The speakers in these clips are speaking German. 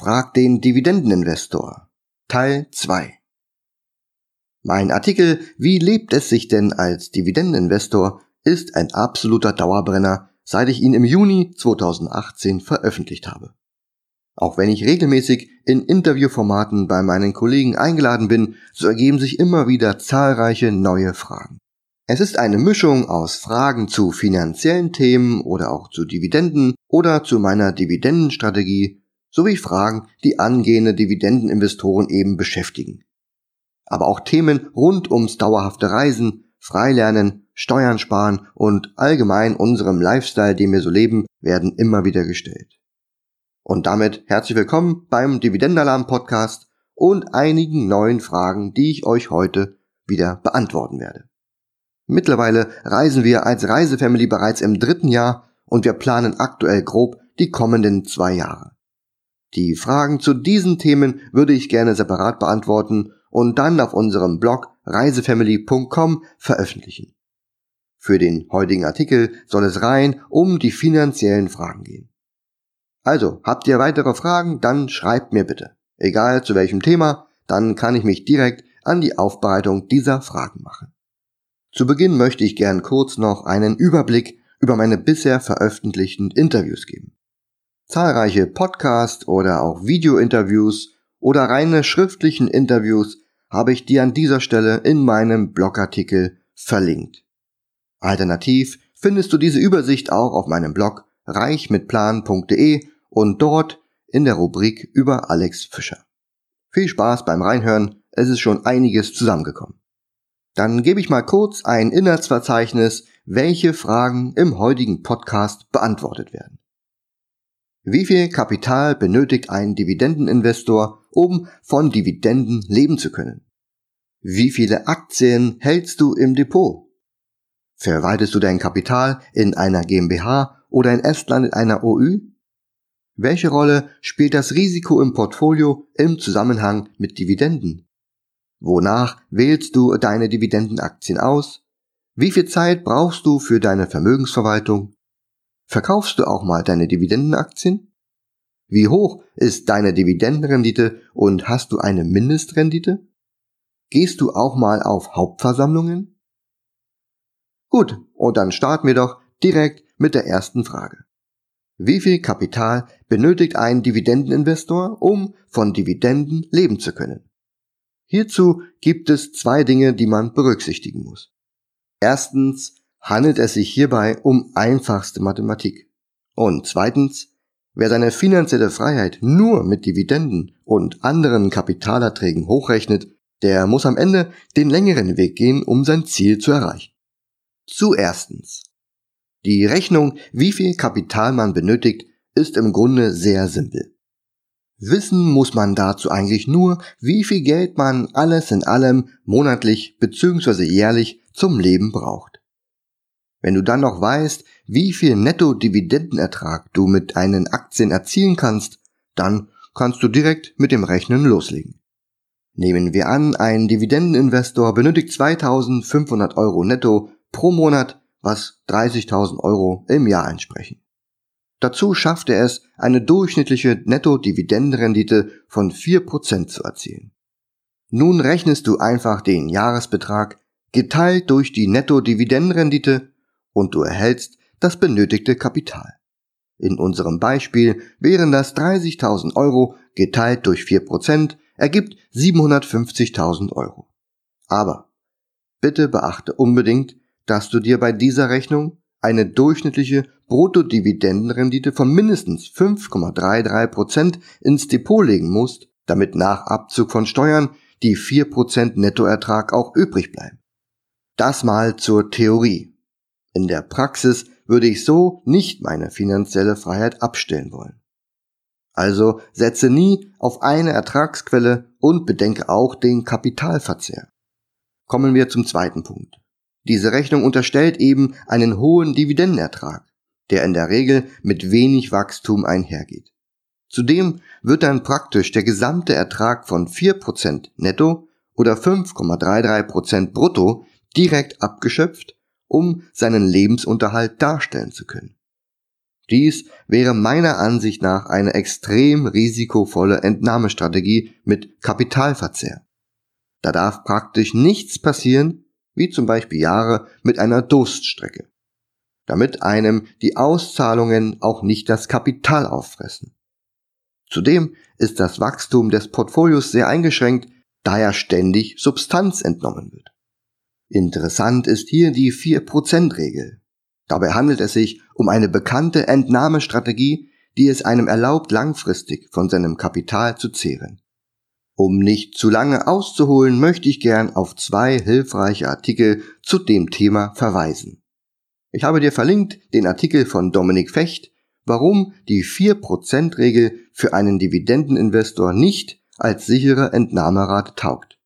Frag den Dividendeninvestor. Teil 2. Mein Artikel Wie lebt es sich denn als Dividendeninvestor ist ein absoluter Dauerbrenner, seit ich ihn im Juni 2018 veröffentlicht habe. Auch wenn ich regelmäßig in Interviewformaten bei meinen Kollegen eingeladen bin, so ergeben sich immer wieder zahlreiche neue Fragen. Es ist eine Mischung aus Fragen zu finanziellen Themen oder auch zu Dividenden oder zu meiner Dividendenstrategie sowie Fragen, die angehende Dividendeninvestoren eben beschäftigen. Aber auch Themen rund ums dauerhafte Reisen, Freilernen, Steuern sparen und allgemein unserem Lifestyle, den wir so leben, werden immer wieder gestellt. Und damit herzlich willkommen beim Dividendenalarm Podcast und einigen neuen Fragen, die ich euch heute wieder beantworten werde. Mittlerweile reisen wir als Reisefamily bereits im dritten Jahr und wir planen aktuell grob die kommenden zwei Jahre. Die Fragen zu diesen Themen würde ich gerne separat beantworten und dann auf unserem Blog reisefamily.com veröffentlichen. Für den heutigen Artikel soll es rein um die finanziellen Fragen gehen. Also, habt ihr weitere Fragen, dann schreibt mir bitte. Egal zu welchem Thema, dann kann ich mich direkt an die Aufbereitung dieser Fragen machen. Zu Beginn möchte ich gern kurz noch einen Überblick über meine bisher veröffentlichten Interviews geben. Zahlreiche Podcast- oder auch Video-Interviews oder reine schriftlichen Interviews habe ich dir an dieser Stelle in meinem Blogartikel verlinkt. Alternativ findest du diese Übersicht auch auf meinem Blog reichmitplan.de und dort in der Rubrik über Alex Fischer. Viel Spaß beim Reinhören, es ist schon einiges zusammengekommen. Dann gebe ich mal kurz ein Inhaltsverzeichnis, welche Fragen im heutigen Podcast beantwortet werden. Wie viel Kapital benötigt ein Dividendeninvestor, um von Dividenden leben zu können? Wie viele Aktien hältst du im Depot? Verwaltest du dein Kapital in einer GmbH oder in Estland in einer OÜ? Welche Rolle spielt das Risiko im Portfolio im Zusammenhang mit Dividenden? Wonach wählst du deine Dividendenaktien aus? Wie viel Zeit brauchst du für deine Vermögensverwaltung? Verkaufst du auch mal deine Dividendenaktien? Wie hoch ist deine Dividendenrendite und hast du eine Mindestrendite? Gehst du auch mal auf Hauptversammlungen? Gut, und dann starten wir doch direkt mit der ersten Frage. Wie viel Kapital benötigt ein Dividendeninvestor, um von Dividenden leben zu können? Hierzu gibt es zwei Dinge, die man berücksichtigen muss. Erstens handelt es sich hierbei um einfachste Mathematik. Und zweitens, wer seine finanzielle Freiheit nur mit Dividenden und anderen Kapitalerträgen hochrechnet, der muss am Ende den längeren Weg gehen, um sein Ziel zu erreichen. Zuerstens. Die Rechnung, wie viel Kapital man benötigt, ist im Grunde sehr simpel. Wissen muss man dazu eigentlich nur, wie viel Geld man alles in allem monatlich bzw. jährlich zum Leben braucht. Wenn du dann noch weißt, wie viel Netto-Dividendenertrag du mit deinen Aktien erzielen kannst, dann kannst du direkt mit dem Rechnen loslegen. Nehmen wir an, ein Dividendeninvestor benötigt 2500 Euro netto pro Monat was 30.000 Euro im Jahr entsprechen. Dazu schafft er es, eine durchschnittliche Netto-Dividendenrendite von 4% zu erzielen. Nun rechnest du einfach den Jahresbetrag geteilt durch die Netto-Dividendenrendite und du erhältst das benötigte Kapital. In unserem Beispiel wären das 30.000 Euro geteilt durch 4% ergibt 750.000 Euro. Aber bitte beachte unbedingt, dass du dir bei dieser Rechnung eine durchschnittliche Bruttodividendenrendite von mindestens 5,33% ins Depot legen musst, damit nach Abzug von Steuern die 4% Nettoertrag auch übrig bleiben. Das mal zur Theorie. In der Praxis würde ich so nicht meine finanzielle Freiheit abstellen wollen. Also setze nie auf eine Ertragsquelle und bedenke auch den Kapitalverzehr. Kommen wir zum zweiten Punkt. Diese Rechnung unterstellt eben einen hohen Dividendenertrag, der in der Regel mit wenig Wachstum einhergeht. Zudem wird dann praktisch der gesamte Ertrag von 4% netto oder 5,33% brutto direkt abgeschöpft, um seinen Lebensunterhalt darstellen zu können. Dies wäre meiner Ansicht nach eine extrem risikovolle Entnahmestrategie mit Kapitalverzehr. Da darf praktisch nichts passieren, wie zum Beispiel Jahre mit einer Durststrecke, damit einem die Auszahlungen auch nicht das Kapital auffressen. Zudem ist das Wachstum des Portfolios sehr eingeschränkt, da ja ständig Substanz entnommen wird. Interessant ist hier die 4%-Regel. Dabei handelt es sich um eine bekannte Entnahmestrategie, die es einem erlaubt, langfristig von seinem Kapital zu zehren. Um nicht zu lange auszuholen, möchte ich gern auf zwei hilfreiche Artikel zu dem Thema verweisen. Ich habe dir verlinkt den Artikel von Dominik Fecht, warum die 4%-Regel für einen Dividendeninvestor nicht als sichere Entnahmerate taugt.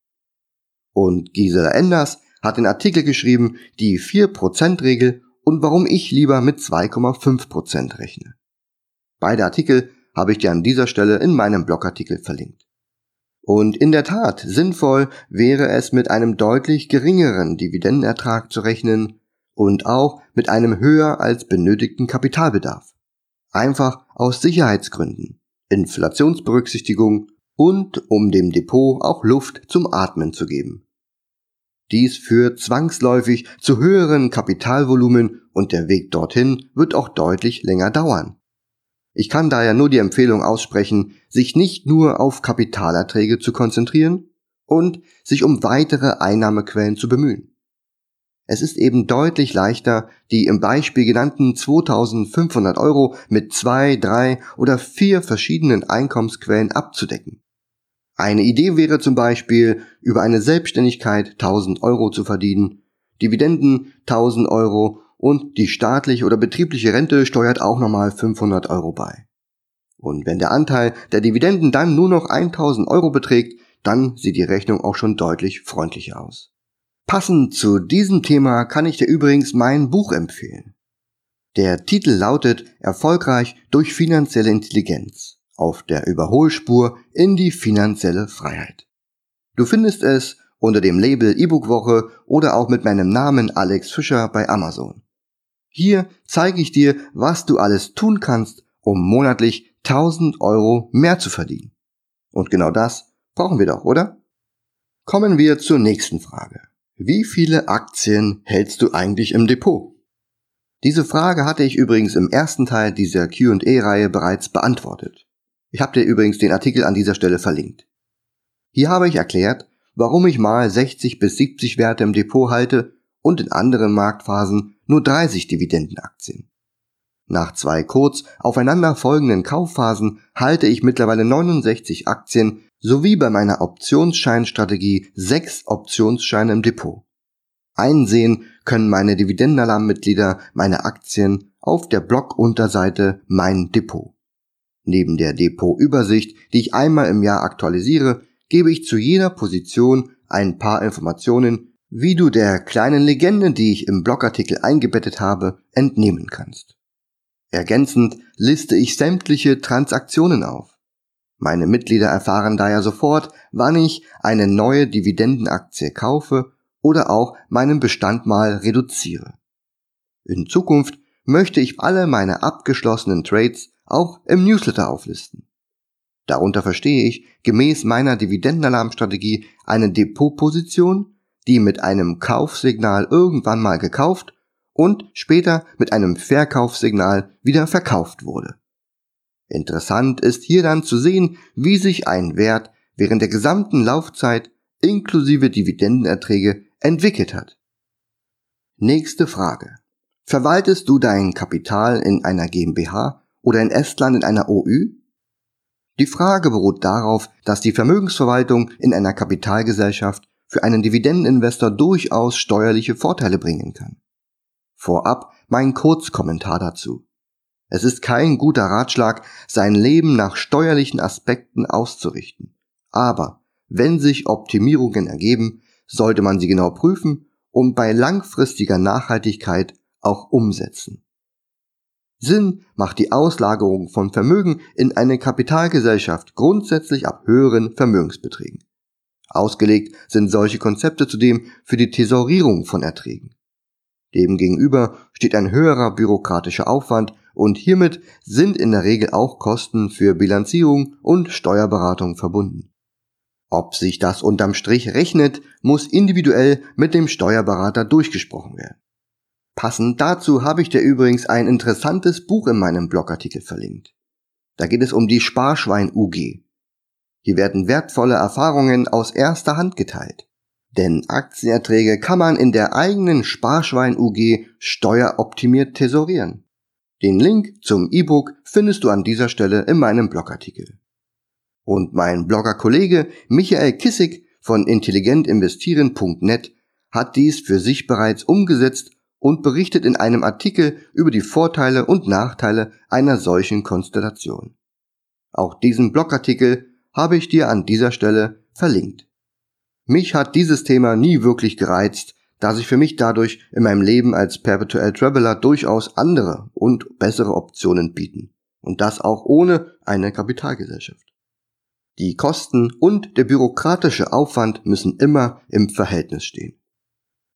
Und Gisela Enders hat den Artikel geschrieben, die 4%-Regel und warum ich lieber mit 2,5% rechne. Beide Artikel habe ich dir an dieser Stelle in meinem Blogartikel verlinkt. Und in der Tat, sinnvoll wäre es mit einem deutlich geringeren Dividendenertrag zu rechnen und auch mit einem höher als benötigten Kapitalbedarf. Einfach aus Sicherheitsgründen, Inflationsberücksichtigung und um dem Depot auch Luft zum Atmen zu geben. Dies führt zwangsläufig zu höheren Kapitalvolumen und der Weg dorthin wird auch deutlich länger dauern. Ich kann daher nur die Empfehlung aussprechen, sich nicht nur auf Kapitalerträge zu konzentrieren und sich um weitere Einnahmequellen zu bemühen. Es ist eben deutlich leichter, die im Beispiel genannten 2500 Euro mit zwei, drei oder vier verschiedenen Einkommensquellen abzudecken. Eine Idee wäre zum Beispiel, über eine Selbstständigkeit 1000 Euro zu verdienen, Dividenden 1000 Euro und die staatliche oder betriebliche Rente steuert auch nochmal 500 Euro bei. Und wenn der Anteil der Dividenden dann nur noch 1000 Euro beträgt, dann sieht die Rechnung auch schon deutlich freundlicher aus. Passend zu diesem Thema kann ich dir übrigens mein Buch empfehlen. Der Titel lautet Erfolgreich durch finanzielle Intelligenz auf der Überholspur in die finanzielle Freiheit. Du findest es unter dem Label E-Book Woche oder auch mit meinem Namen Alex Fischer bei Amazon. Hier zeige ich dir, was du alles tun kannst, um monatlich 1000 Euro mehr zu verdienen. Und genau das brauchen wir doch, oder? Kommen wir zur nächsten Frage. Wie viele Aktien hältst du eigentlich im Depot? Diese Frage hatte ich übrigens im ersten Teil dieser QA-Reihe bereits beantwortet. Ich habe dir übrigens den Artikel an dieser Stelle verlinkt. Hier habe ich erklärt, warum ich mal 60 bis 70 Werte im Depot halte und in anderen Marktphasen nur 30 Dividendenaktien. Nach zwei kurz aufeinander folgenden Kaufphasen halte ich mittlerweile 69 Aktien sowie bei meiner Optionsscheinstrategie sechs Optionsscheine im Depot. Einsehen können meine Dividendenalarmmitglieder meine Aktien auf der Blogunterseite Mein Depot. Neben der Depotübersicht, die ich einmal im Jahr aktualisiere, gebe ich zu jeder Position ein paar Informationen, wie du der kleinen Legende, die ich im Blogartikel eingebettet habe, entnehmen kannst. Ergänzend liste ich sämtliche Transaktionen auf. Meine Mitglieder erfahren daher sofort, wann ich eine neue Dividendenaktie kaufe oder auch meinen Bestand mal reduziere. In Zukunft möchte ich alle meine abgeschlossenen Trades auch im Newsletter auflisten. Darunter verstehe ich gemäß meiner Dividendenalarmstrategie eine Depotposition, die mit einem Kaufsignal irgendwann mal gekauft und später mit einem Verkaufssignal wieder verkauft wurde. Interessant ist hier dann zu sehen, wie sich ein Wert während der gesamten Laufzeit inklusive Dividendenerträge entwickelt hat. Nächste Frage. Verwaltest du dein Kapital in einer GmbH oder in Estland in einer OÜ? Die Frage beruht darauf, dass die Vermögensverwaltung in einer Kapitalgesellschaft für einen Dividendeninvestor durchaus steuerliche Vorteile bringen kann. Vorab mein Kurzkommentar dazu. Es ist kein guter Ratschlag, sein Leben nach steuerlichen Aspekten auszurichten. Aber wenn sich Optimierungen ergeben, sollte man sie genau prüfen und bei langfristiger Nachhaltigkeit auch umsetzen. Sinn macht die Auslagerung von Vermögen in eine Kapitalgesellschaft grundsätzlich ab höheren Vermögensbeträgen. Ausgelegt sind solche Konzepte zudem für die Thesaurierung von Erträgen. Demgegenüber steht ein höherer bürokratischer Aufwand und hiermit sind in der Regel auch Kosten für Bilanzierung und Steuerberatung verbunden. Ob sich das unterm Strich rechnet, muss individuell mit dem Steuerberater durchgesprochen werden. Passend dazu habe ich dir übrigens ein interessantes Buch in meinem Blogartikel verlinkt. Da geht es um die Sparschwein UG. Hier werden wertvolle Erfahrungen aus erster Hand geteilt. Denn Aktienerträge kann man in der eigenen Sparschwein UG steueroptimiert tesorieren. Den Link zum E-Book findest du an dieser Stelle in meinem Blogartikel. Und mein Blogger-Kollege Michael Kissig von intelligentinvestieren.net hat dies für sich bereits umgesetzt und berichtet in einem Artikel über die Vorteile und Nachteile einer solchen Konstellation. Auch diesen Blogartikel habe ich dir an dieser Stelle verlinkt. Mich hat dieses Thema nie wirklich gereizt, da sich für mich dadurch in meinem Leben als Perpetual Traveler durchaus andere und bessere Optionen bieten. Und das auch ohne eine Kapitalgesellschaft. Die Kosten und der bürokratische Aufwand müssen immer im Verhältnis stehen.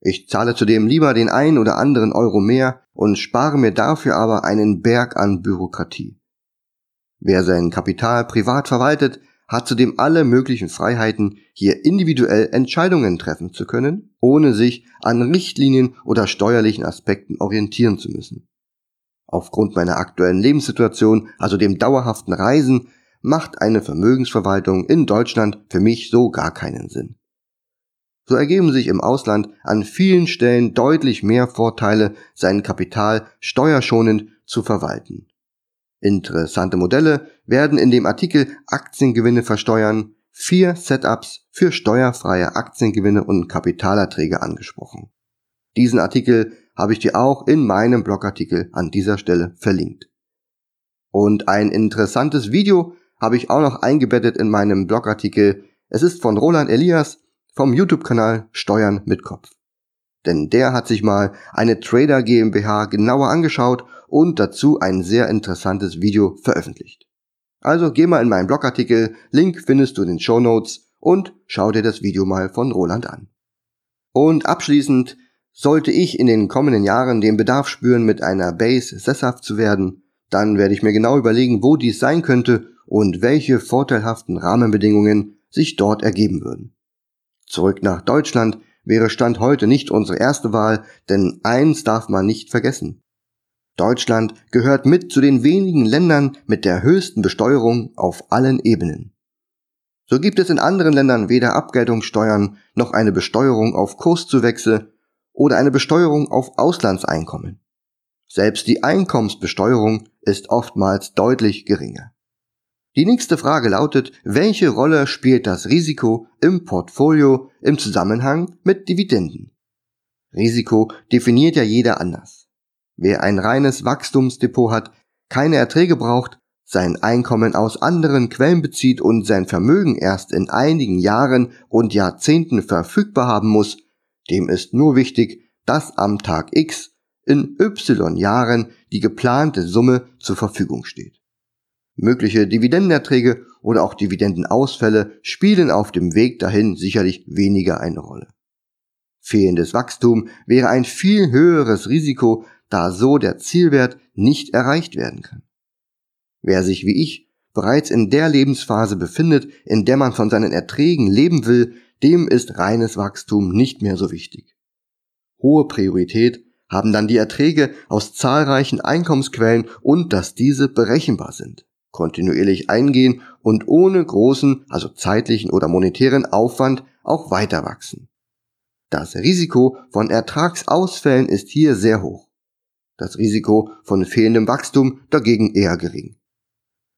Ich zahle zudem lieber den ein oder anderen Euro mehr und spare mir dafür aber einen Berg an Bürokratie. Wer sein Kapital privat verwaltet, hat zudem alle möglichen Freiheiten, hier individuell Entscheidungen treffen zu können, ohne sich an Richtlinien oder steuerlichen Aspekten orientieren zu müssen. Aufgrund meiner aktuellen Lebenssituation, also dem dauerhaften Reisen, macht eine Vermögensverwaltung in Deutschland für mich so gar keinen Sinn. So ergeben sich im Ausland an vielen Stellen deutlich mehr Vorteile, sein Kapital steuerschonend zu verwalten. Interessante Modelle werden in dem Artikel Aktiengewinne versteuern vier Setups für steuerfreie Aktiengewinne und Kapitalerträge angesprochen. Diesen Artikel habe ich dir auch in meinem Blogartikel an dieser Stelle verlinkt. Und ein interessantes Video habe ich auch noch eingebettet in meinem Blogartikel. Es ist von Roland Elias vom YouTube-Kanal Steuern mit Kopf. Denn der hat sich mal eine Trader GmbH genauer angeschaut und dazu ein sehr interessantes Video veröffentlicht. Also geh mal in meinen Blogartikel, Link findest du in den Show Notes und schau dir das Video mal von Roland an. Und abschließend sollte ich in den kommenden Jahren den Bedarf spüren, mit einer Base sesshaft zu werden, dann werde ich mir genau überlegen, wo dies sein könnte und welche vorteilhaften Rahmenbedingungen sich dort ergeben würden. Zurück nach Deutschland wäre Stand heute nicht unsere erste Wahl, denn eins darf man nicht vergessen. Deutschland gehört mit zu den wenigen Ländern mit der höchsten Besteuerung auf allen Ebenen. So gibt es in anderen Ländern weder Abgeltungssteuern noch eine Besteuerung auf Kurszuwächse oder eine Besteuerung auf Auslandseinkommen. Selbst die Einkommensbesteuerung ist oftmals deutlich geringer. Die nächste Frage lautet, welche Rolle spielt das Risiko im Portfolio im Zusammenhang mit Dividenden? Risiko definiert ja jeder anders. Wer ein reines Wachstumsdepot hat, keine Erträge braucht, sein Einkommen aus anderen Quellen bezieht und sein Vermögen erst in einigen Jahren und Jahrzehnten verfügbar haben muss, dem ist nur wichtig, dass am Tag X in Y Jahren die geplante Summe zur Verfügung steht. Mögliche Dividendenerträge oder auch Dividendenausfälle spielen auf dem Weg dahin sicherlich weniger eine Rolle. Fehlendes Wachstum wäre ein viel höheres Risiko, da so der Zielwert nicht erreicht werden kann. Wer sich wie ich bereits in der Lebensphase befindet, in der man von seinen Erträgen leben will, dem ist reines Wachstum nicht mehr so wichtig. Hohe Priorität haben dann die Erträge aus zahlreichen Einkommensquellen und dass diese berechenbar sind kontinuierlich eingehen und ohne großen, also zeitlichen oder monetären Aufwand auch weiter wachsen. Das Risiko von Ertragsausfällen ist hier sehr hoch. Das Risiko von fehlendem Wachstum dagegen eher gering.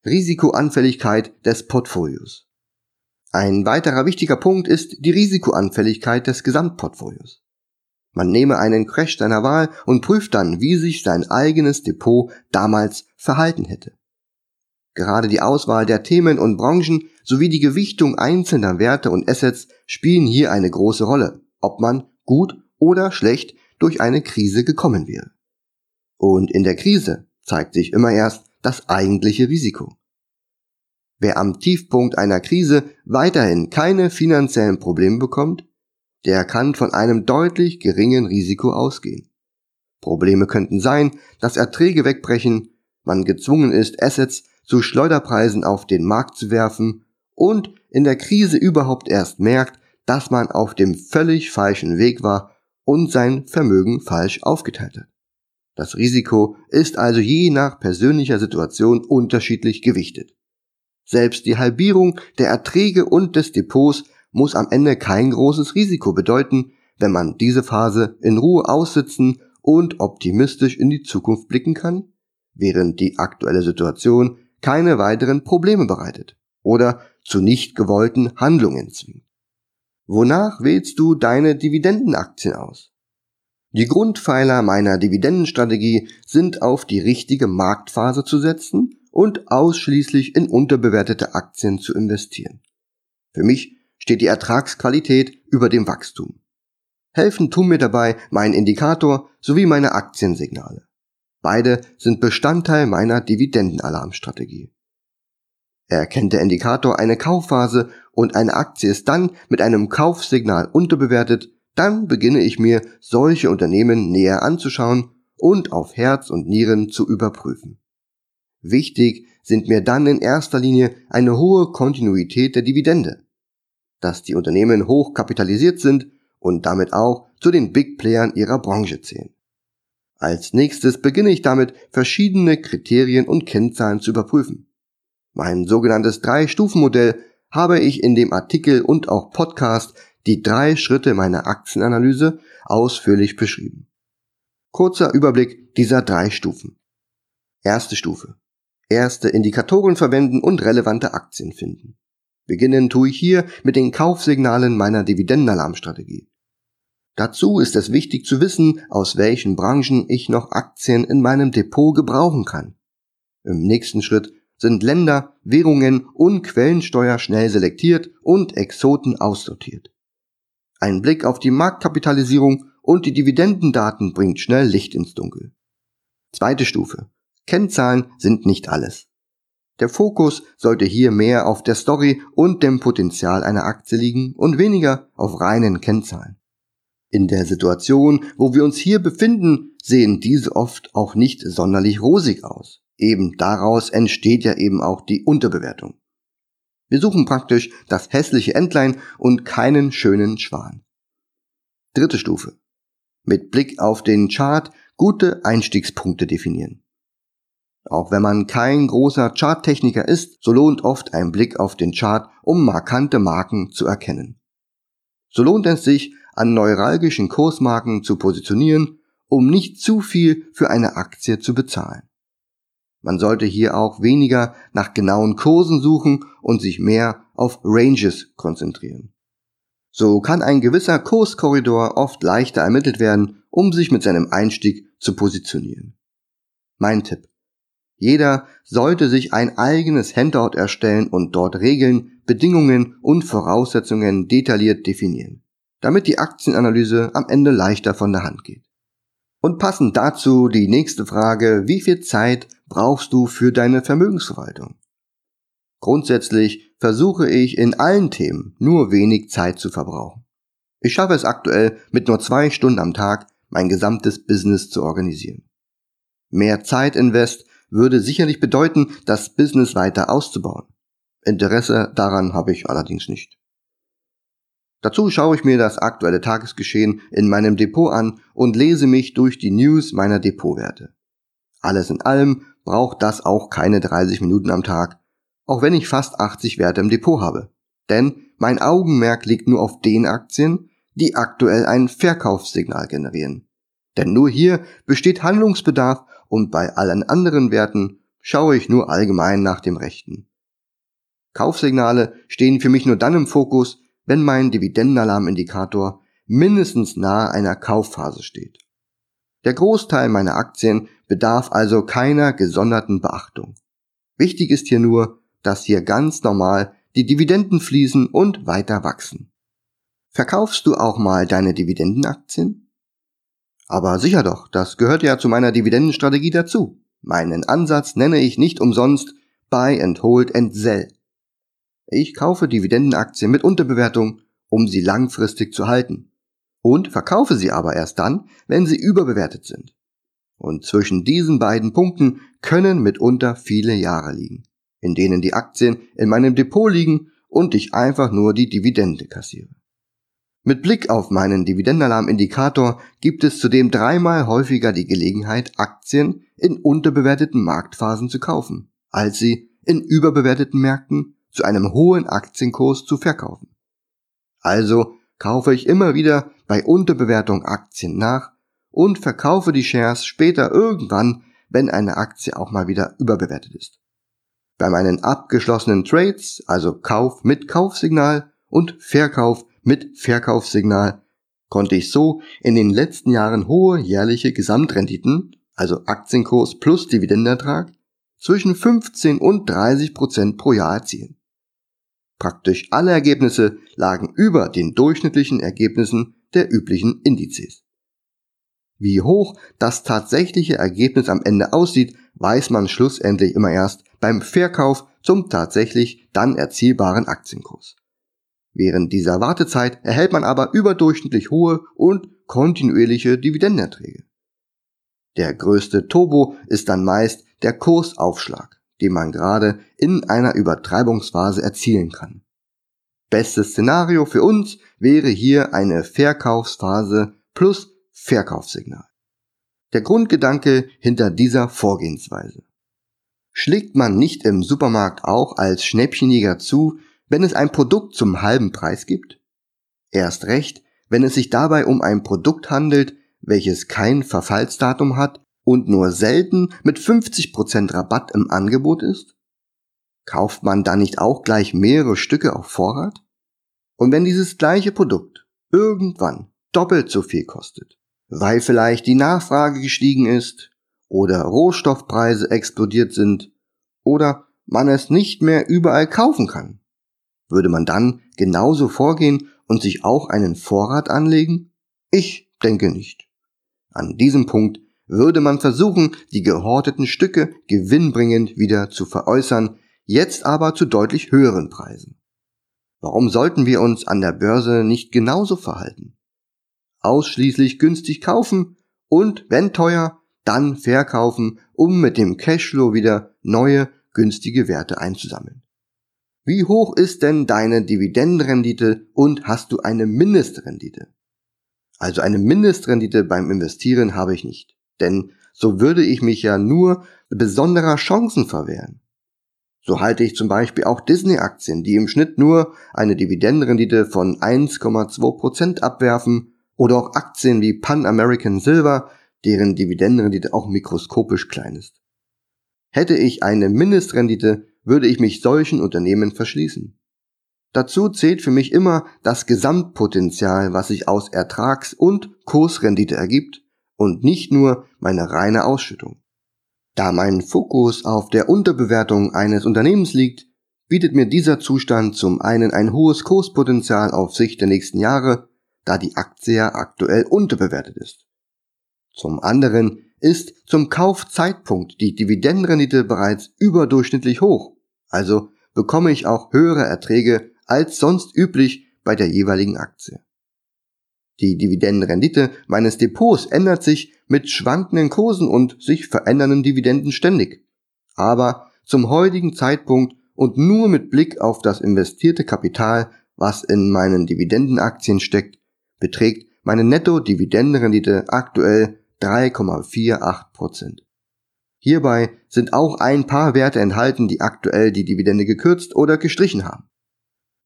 Risikoanfälligkeit des Portfolios. Ein weiterer wichtiger Punkt ist die Risikoanfälligkeit des Gesamtportfolios. Man nehme einen Crash seiner Wahl und prüft dann, wie sich sein eigenes Depot damals verhalten hätte. Gerade die Auswahl der Themen und Branchen sowie die Gewichtung einzelner Werte und Assets spielen hier eine große Rolle, ob man gut oder schlecht durch eine Krise gekommen wäre. Und in der Krise zeigt sich immer erst das eigentliche Risiko. Wer am Tiefpunkt einer Krise weiterhin keine finanziellen Probleme bekommt, der kann von einem deutlich geringen Risiko ausgehen. Probleme könnten sein, dass Erträge wegbrechen, man gezwungen ist, Assets zu Schleuderpreisen auf den Markt zu werfen und in der Krise überhaupt erst merkt, dass man auf dem völlig falschen Weg war und sein Vermögen falsch aufgeteilt hat. Das Risiko ist also je nach persönlicher Situation unterschiedlich gewichtet. Selbst die Halbierung der Erträge und des Depots muss am Ende kein großes Risiko bedeuten, wenn man diese Phase in Ruhe aussitzen und optimistisch in die Zukunft blicken kann, während die aktuelle Situation keine weiteren Probleme bereitet oder zu nicht gewollten Handlungen zwingt. Wonach wählst du deine Dividendenaktien aus? Die Grundpfeiler meiner Dividendenstrategie sind auf die richtige Marktphase zu setzen und ausschließlich in unterbewertete Aktien zu investieren. Für mich steht die Ertragsqualität über dem Wachstum. Helfen tun mir dabei mein Indikator sowie meine Aktiensignale. Beide sind Bestandteil meiner Dividendenalarmstrategie. Erkennt der Indikator eine Kaufphase und eine Aktie ist dann mit einem Kaufsignal unterbewertet, dann beginne ich mir solche Unternehmen näher anzuschauen und auf Herz und Nieren zu überprüfen. Wichtig sind mir dann in erster Linie eine hohe Kontinuität der Dividende, dass die Unternehmen hoch kapitalisiert sind und damit auch zu den Big Playern ihrer Branche zählen. Als nächstes beginne ich damit, verschiedene Kriterien und Kennzahlen zu überprüfen. Mein sogenanntes Drei-Stufen-Modell habe ich in dem Artikel und auch Podcast die drei Schritte meiner Aktienanalyse ausführlich beschrieben. Kurzer Überblick dieser drei Stufen. Erste Stufe erste Indikatoren verwenden und relevante Aktien finden. Beginnen tue ich hier mit den Kaufsignalen meiner Dividendenalarmstrategie. Dazu ist es wichtig zu wissen, aus welchen Branchen ich noch Aktien in meinem Depot gebrauchen kann. Im nächsten Schritt sind Länder, Währungen und Quellensteuer schnell selektiert und Exoten aussortiert. Ein Blick auf die Marktkapitalisierung und die Dividendendaten bringt schnell Licht ins Dunkel. Zweite Stufe. Kennzahlen sind nicht alles. Der Fokus sollte hier mehr auf der Story und dem Potenzial einer Aktie liegen und weniger auf reinen Kennzahlen. In der Situation, wo wir uns hier befinden, sehen diese oft auch nicht sonderlich rosig aus. Eben daraus entsteht ja eben auch die Unterbewertung. Wir suchen praktisch das hässliche Entlein und keinen schönen Schwan. Dritte Stufe. Mit Blick auf den Chart gute Einstiegspunkte definieren. Auch wenn man kein großer Charttechniker ist, so lohnt oft ein Blick auf den Chart, um markante Marken zu erkennen. So lohnt es sich, an neuralgischen Kursmarken zu positionieren, um nicht zu viel für eine Aktie zu bezahlen. Man sollte hier auch weniger nach genauen Kursen suchen und sich mehr auf Ranges konzentrieren. So kann ein gewisser Kurskorridor oft leichter ermittelt werden, um sich mit seinem Einstieg zu positionieren. Mein Tipp. Jeder sollte sich ein eigenes Handout erstellen und dort Regeln, Bedingungen und Voraussetzungen detailliert definieren, damit die Aktienanalyse am Ende leichter von der Hand geht. Und passend dazu die nächste Frage, wie viel Zeit brauchst du für deine Vermögensverwaltung? Grundsätzlich versuche ich in allen Themen nur wenig Zeit zu verbrauchen. Ich schaffe es aktuell mit nur zwei Stunden am Tag mein gesamtes Business zu organisieren. Mehr Zeit invest würde sicherlich bedeuten, das Business weiter auszubauen. Interesse daran habe ich allerdings nicht. Dazu schaue ich mir das aktuelle Tagesgeschehen in meinem Depot an und lese mich durch die News meiner Depotwerte. Alles in allem braucht das auch keine 30 Minuten am Tag, auch wenn ich fast 80 Werte im Depot habe. Denn mein Augenmerk liegt nur auf den Aktien, die aktuell ein Verkaufssignal generieren. Denn nur hier besteht Handlungsbedarf und bei allen anderen Werten schaue ich nur allgemein nach dem Rechten. Kaufsignale stehen für mich nur dann im Fokus, wenn mein Dividendenalarmindikator mindestens nahe einer Kaufphase steht. Der Großteil meiner Aktien bedarf also keiner gesonderten Beachtung. Wichtig ist hier nur, dass hier ganz normal die Dividenden fließen und weiter wachsen. Verkaufst du auch mal deine Dividendenaktien? Aber sicher doch, das gehört ja zu meiner Dividendenstrategie dazu. Meinen Ansatz nenne ich nicht umsonst Buy and Hold and Sell. Ich kaufe Dividendenaktien mit Unterbewertung, um sie langfristig zu halten. Und verkaufe sie aber erst dann, wenn sie überbewertet sind. Und zwischen diesen beiden Punkten können mitunter viele Jahre liegen, in denen die Aktien in meinem Depot liegen und ich einfach nur die Dividende kassiere. Mit Blick auf meinen Dividendenalarm-Indikator gibt es zudem dreimal häufiger die Gelegenheit, Aktien in unterbewerteten Marktphasen zu kaufen, als sie in überbewerteten Märkten zu einem hohen Aktienkurs zu verkaufen. Also kaufe ich immer wieder bei Unterbewertung Aktien nach und verkaufe die Shares später irgendwann, wenn eine Aktie auch mal wieder überbewertet ist. Bei meinen abgeschlossenen Trades, also Kauf mit Kaufsignal und Verkauf mit Verkaufssignal konnte ich so in den letzten Jahren hohe jährliche Gesamtrenditen, also Aktienkurs plus Dividendenertrag, zwischen 15 und 30 Prozent pro Jahr erzielen. Praktisch alle Ergebnisse lagen über den durchschnittlichen Ergebnissen der üblichen Indizes. Wie hoch das tatsächliche Ergebnis am Ende aussieht, weiß man schlussendlich immer erst beim Verkauf zum tatsächlich dann erzielbaren Aktienkurs. Während dieser Wartezeit erhält man aber überdurchschnittlich hohe und kontinuierliche Dividendenerträge. Der größte Turbo ist dann meist der Kursaufschlag, den man gerade in einer Übertreibungsphase erzielen kann. Bestes Szenario für uns wäre hier eine Verkaufsphase plus Verkaufssignal. Der Grundgedanke hinter dieser Vorgehensweise. Schlägt man nicht im Supermarkt auch als Schnäppchenjäger zu, wenn es ein Produkt zum halben Preis gibt? Erst recht, wenn es sich dabei um ein Produkt handelt, welches kein Verfallsdatum hat und nur selten mit 50% Rabatt im Angebot ist? Kauft man dann nicht auch gleich mehrere Stücke auf Vorrat? Und wenn dieses gleiche Produkt irgendwann doppelt so viel kostet, weil vielleicht die Nachfrage gestiegen ist oder Rohstoffpreise explodiert sind oder man es nicht mehr überall kaufen kann, würde man dann genauso vorgehen und sich auch einen Vorrat anlegen? Ich denke nicht. An diesem Punkt würde man versuchen, die gehorteten Stücke gewinnbringend wieder zu veräußern, jetzt aber zu deutlich höheren Preisen. Warum sollten wir uns an der Börse nicht genauso verhalten? Ausschließlich günstig kaufen und, wenn teuer, dann verkaufen, um mit dem Cashflow wieder neue, günstige Werte einzusammeln. Wie hoch ist denn deine Dividendenrendite und hast du eine Mindestrendite? Also eine Mindestrendite beim Investieren habe ich nicht, denn so würde ich mich ja nur besonderer Chancen verwehren. So halte ich zum Beispiel auch Disney-Aktien, die im Schnitt nur eine Dividendenrendite von 1,2% abwerfen, oder auch Aktien wie Pan American Silver, deren Dividendenrendite auch mikroskopisch klein ist. Hätte ich eine Mindestrendite, würde ich mich solchen Unternehmen verschließen. Dazu zählt für mich immer das Gesamtpotenzial, was sich aus Ertrags- und Kursrendite ergibt und nicht nur meine reine Ausschüttung. Da mein Fokus auf der Unterbewertung eines Unternehmens liegt, bietet mir dieser Zustand zum einen ein hohes Kurspotenzial auf Sicht der nächsten Jahre, da die Aktie ja aktuell unterbewertet ist. Zum anderen ist zum Kaufzeitpunkt die Dividendenrendite bereits überdurchschnittlich hoch also bekomme ich auch höhere Erträge als sonst üblich bei der jeweiligen Aktie. Die Dividendenrendite meines Depots ändert sich mit schwankenden Kursen und sich verändernden Dividenden ständig. Aber zum heutigen Zeitpunkt und nur mit Blick auf das investierte Kapital, was in meinen Dividendenaktien steckt, beträgt meine Netto-Dividendenrendite aktuell 3,48 Prozent. Hierbei sind auch ein paar Werte enthalten, die aktuell die Dividende gekürzt oder gestrichen haben.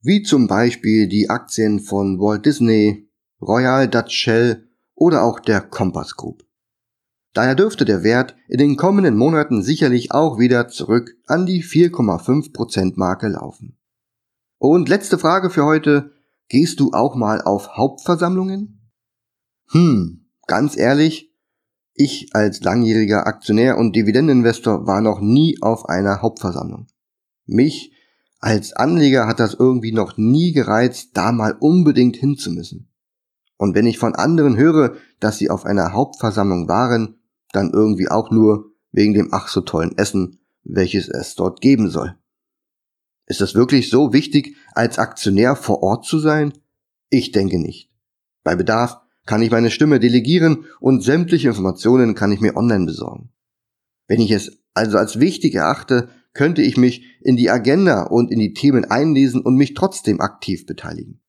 Wie zum Beispiel die Aktien von Walt Disney, Royal Dutch Shell oder auch der Compass Group. Daher dürfte der Wert in den kommenden Monaten sicherlich auch wieder zurück an die 4,5% Marke laufen. Und letzte Frage für heute. Gehst du auch mal auf Hauptversammlungen? Hm, ganz ehrlich, ich als langjähriger Aktionär und Dividendeninvestor war noch nie auf einer Hauptversammlung. Mich als Anleger hat das irgendwie noch nie gereizt, da mal unbedingt hinzumüssen. Und wenn ich von anderen höre, dass sie auf einer Hauptversammlung waren, dann irgendwie auch nur wegen dem ach so tollen Essen, welches es dort geben soll. Ist es wirklich so wichtig, als Aktionär vor Ort zu sein? Ich denke nicht. Bei Bedarf kann ich meine Stimme delegieren und sämtliche Informationen kann ich mir online besorgen. Wenn ich es also als wichtig erachte, könnte ich mich in die Agenda und in die Themen einlesen und mich trotzdem aktiv beteiligen.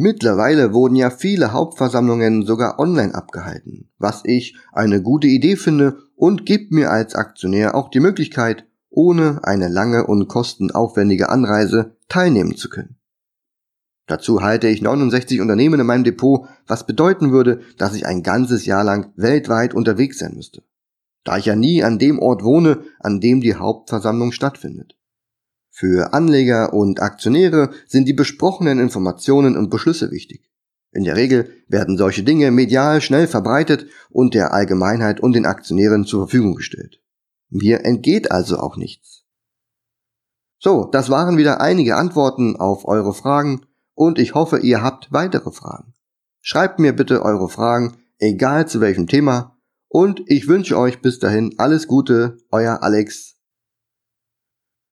Mittlerweile wurden ja viele Hauptversammlungen sogar online abgehalten, was ich eine gute Idee finde und gibt mir als Aktionär auch die Möglichkeit, ohne eine lange und kostenaufwendige Anreise teilnehmen zu können. Dazu halte ich 69 Unternehmen in meinem Depot, was bedeuten würde, dass ich ein ganzes Jahr lang weltweit unterwegs sein müsste. Da ich ja nie an dem Ort wohne, an dem die Hauptversammlung stattfindet. Für Anleger und Aktionäre sind die besprochenen Informationen und Beschlüsse wichtig. In der Regel werden solche Dinge medial schnell verbreitet und der Allgemeinheit und den Aktionären zur Verfügung gestellt. Mir entgeht also auch nichts. So, das waren wieder einige Antworten auf eure Fragen und ich hoffe, ihr habt weitere Fragen. Schreibt mir bitte eure Fragen, egal zu welchem Thema, und ich wünsche euch bis dahin alles Gute, euer Alex